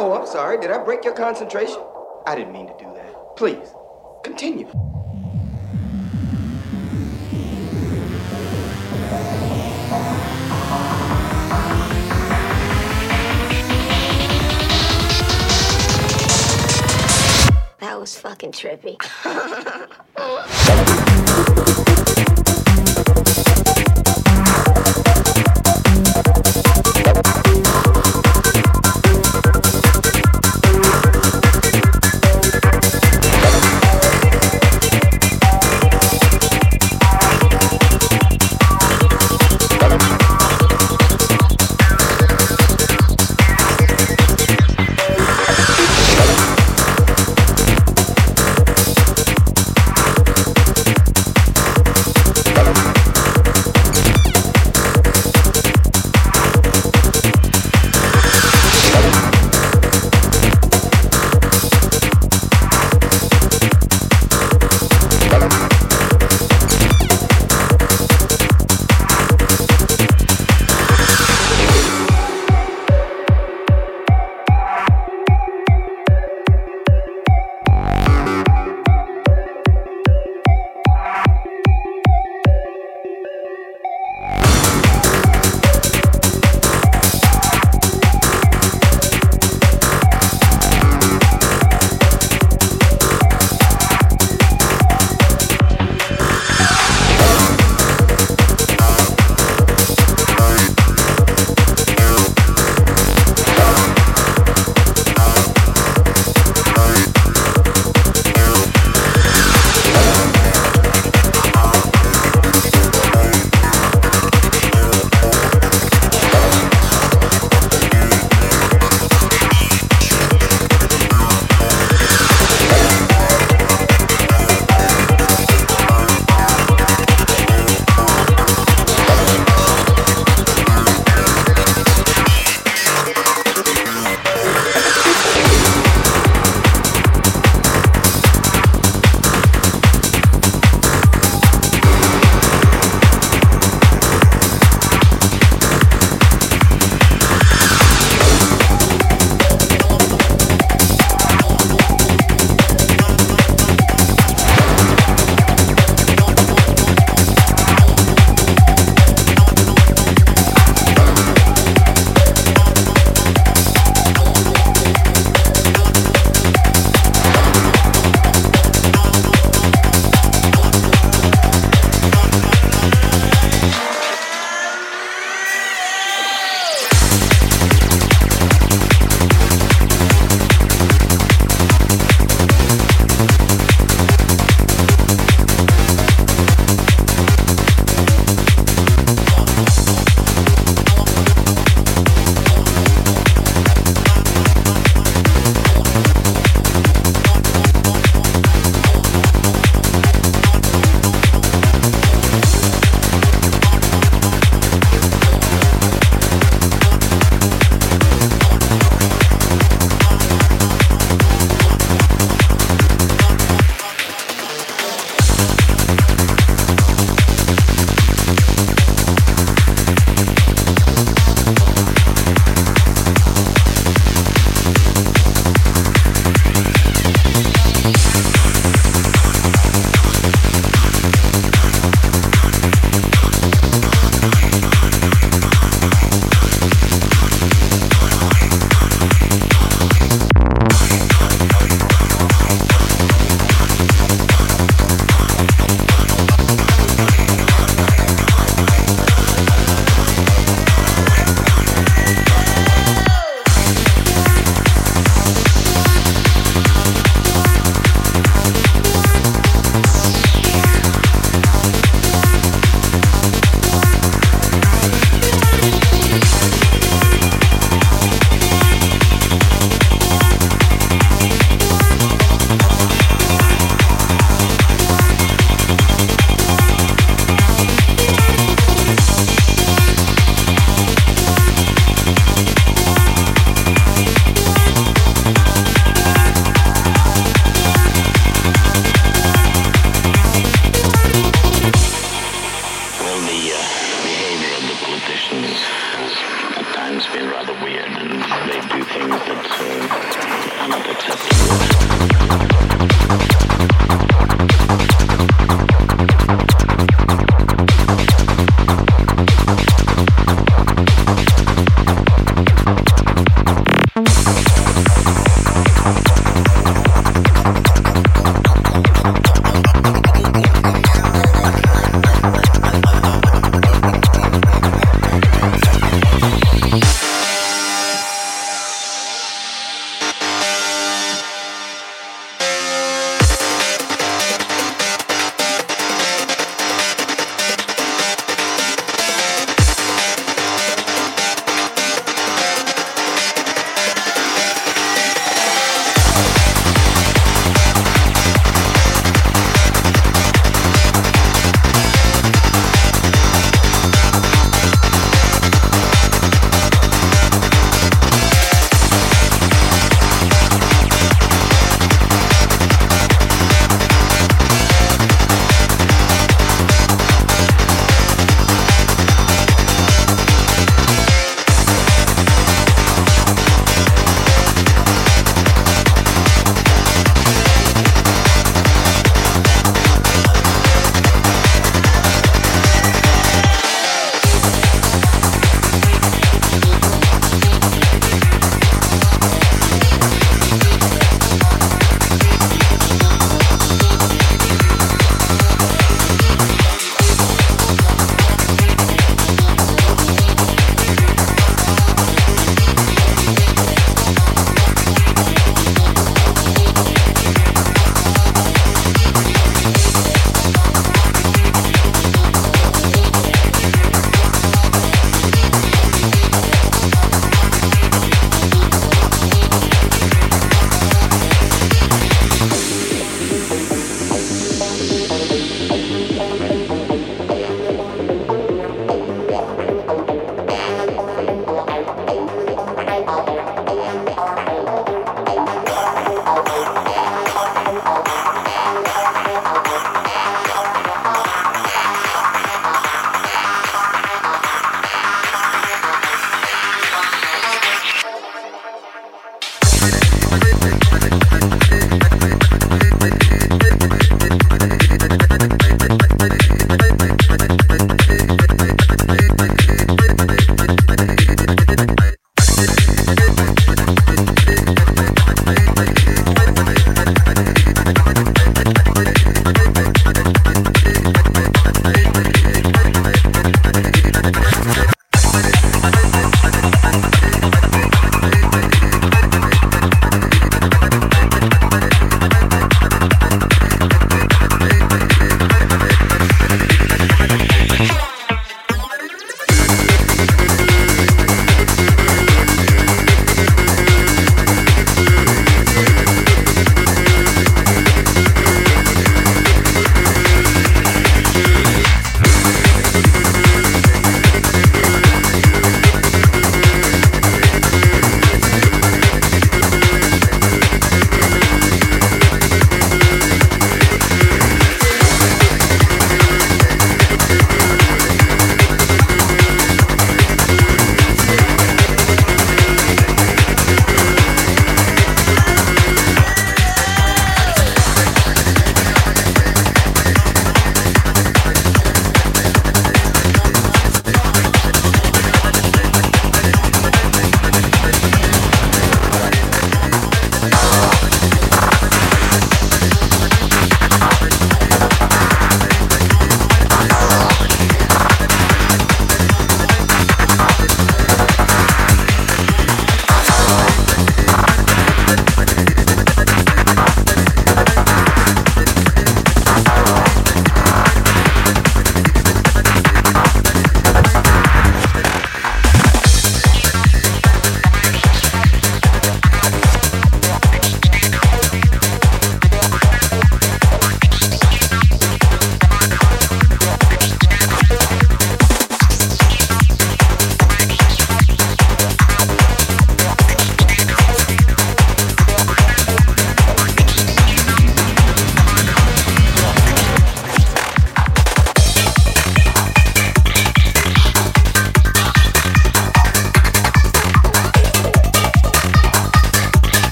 Oh, I'm sorry. Did I break your concentration? I didn't mean to do that. Please, continue. That was fucking trippy.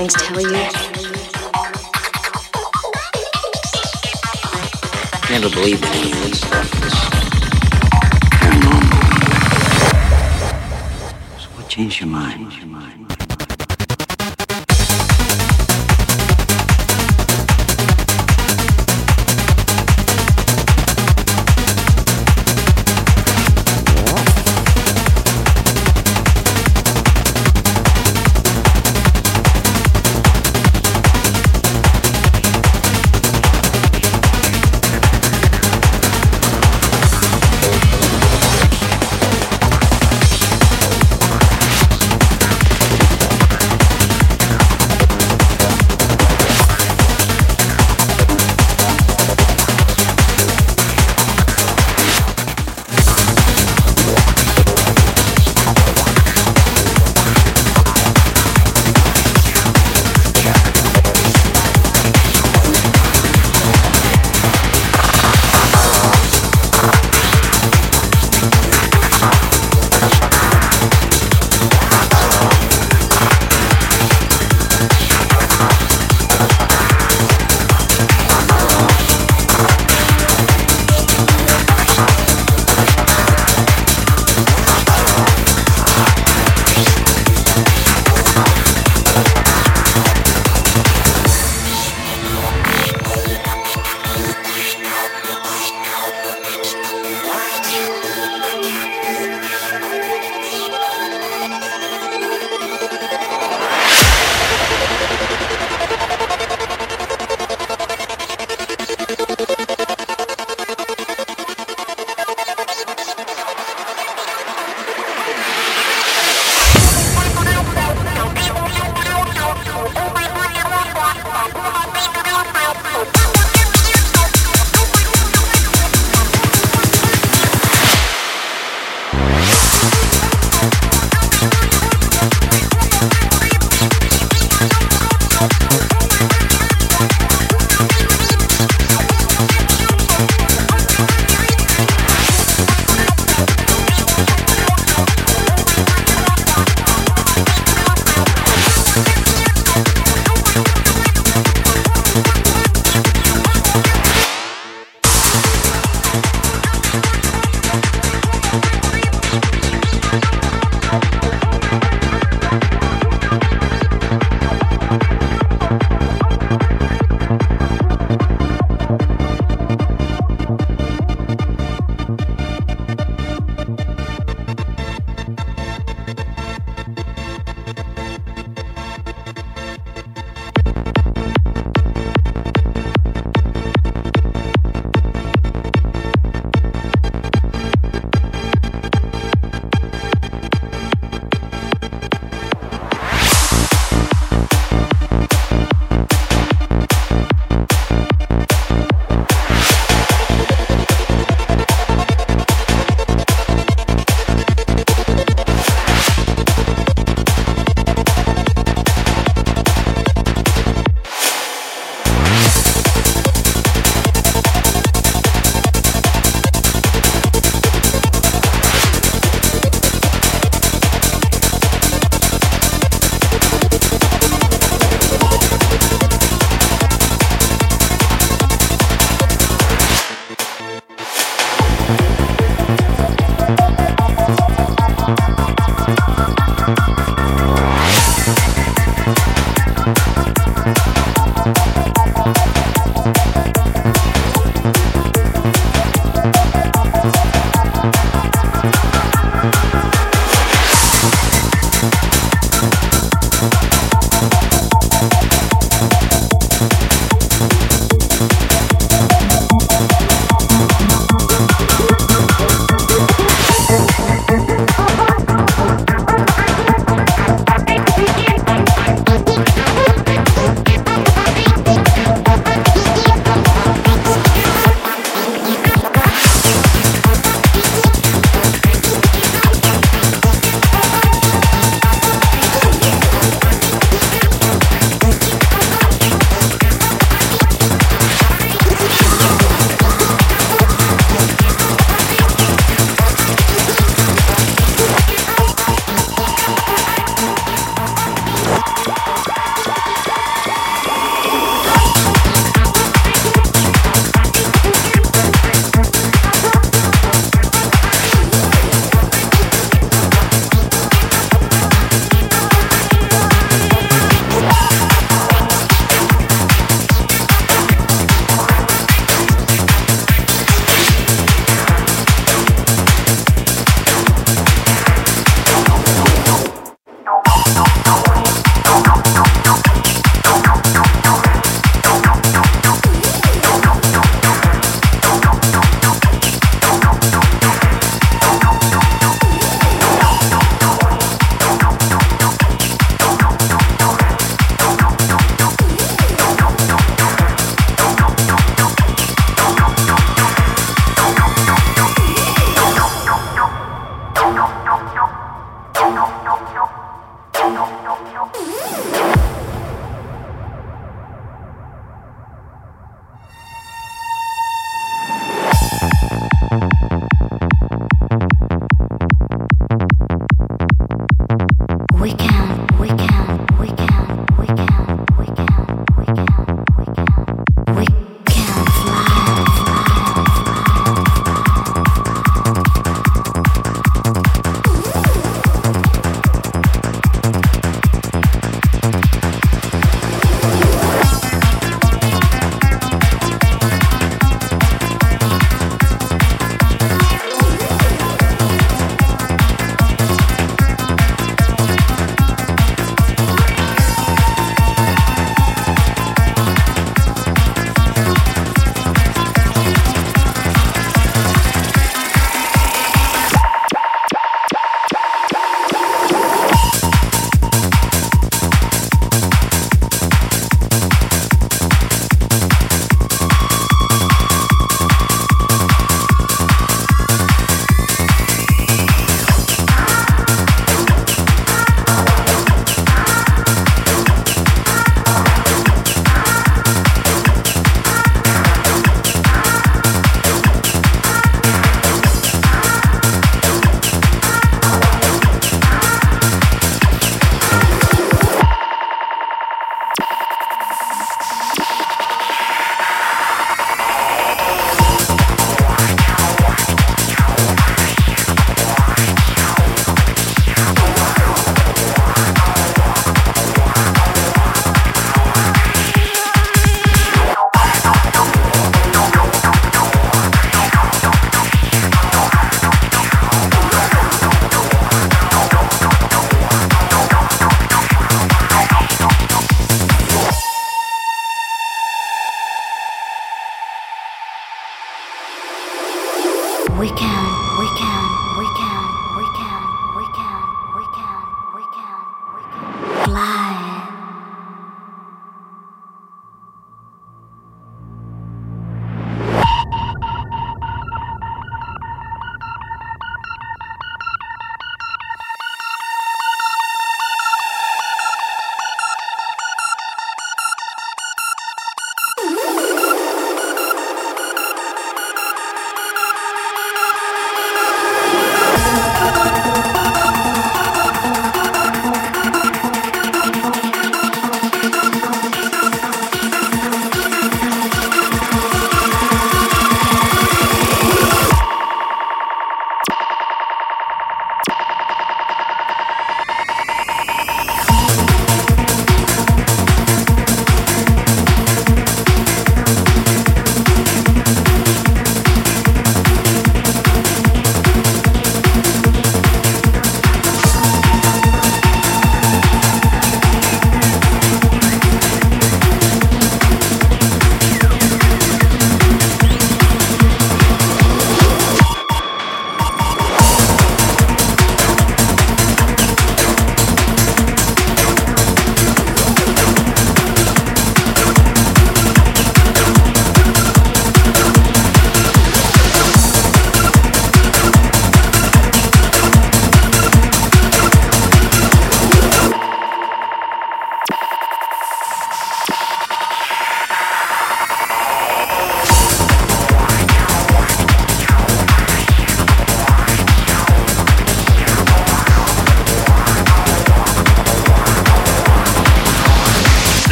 feelings tell you.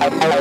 I'm sorry.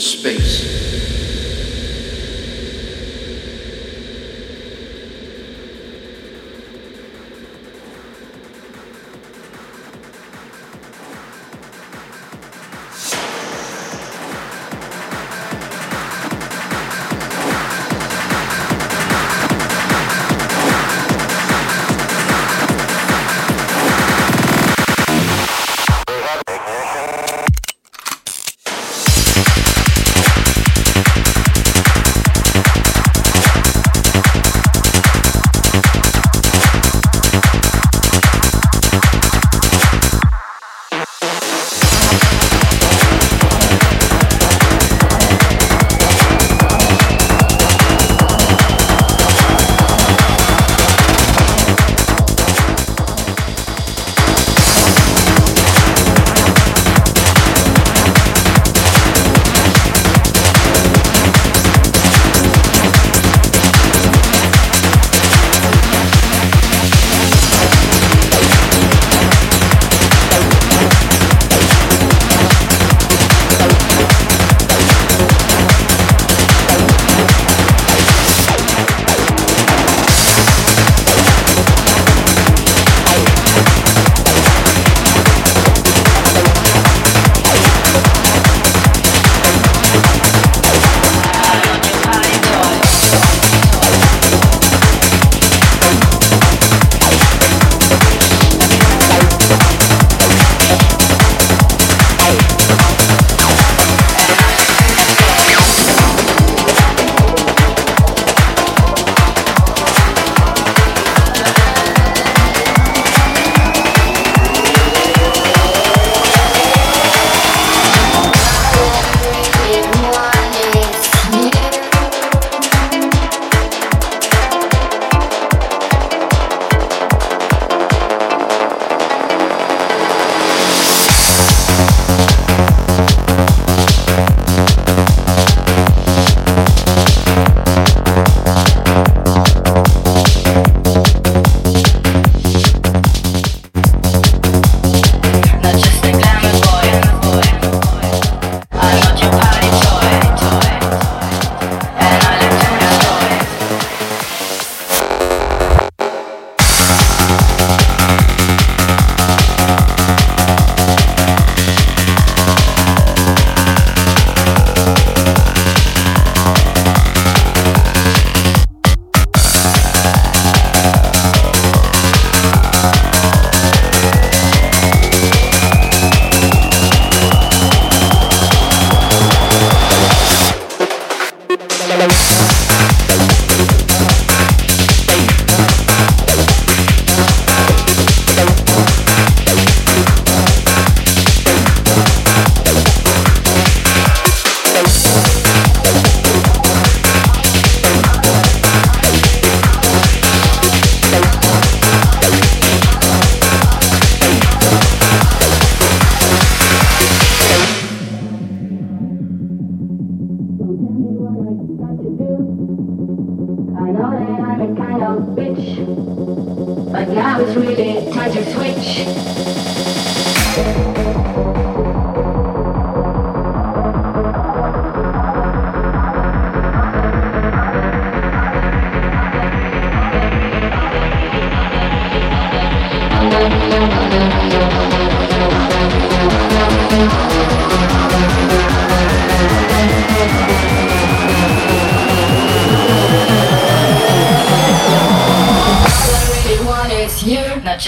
Space.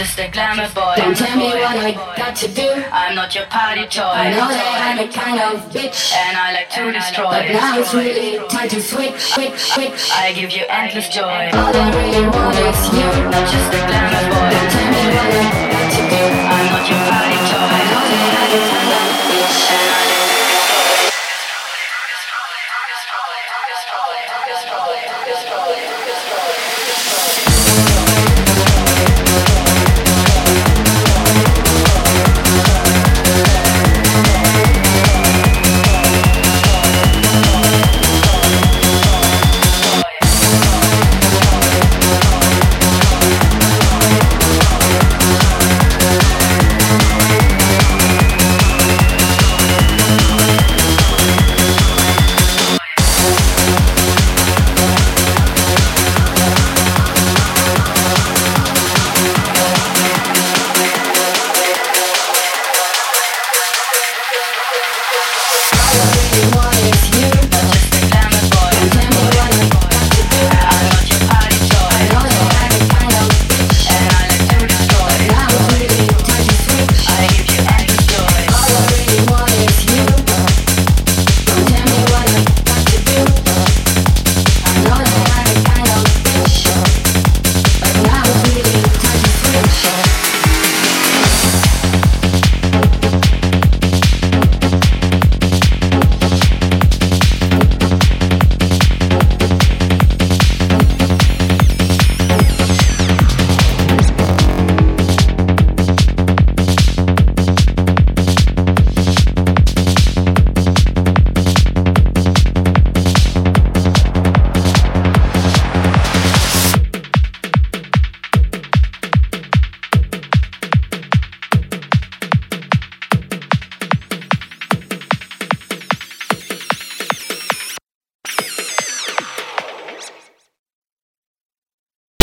just a glamour boy. Don't tell me what I got to do. I'm not your party toy. I know that I'm a kind of bitch, and I like to destroy. But now it's really time to switch, switch, switch. I give you endless joy. All I really want is you, not just a glamour boy. Don't tell me what I got to do. I'm not your party toy. I know that I'm a kind of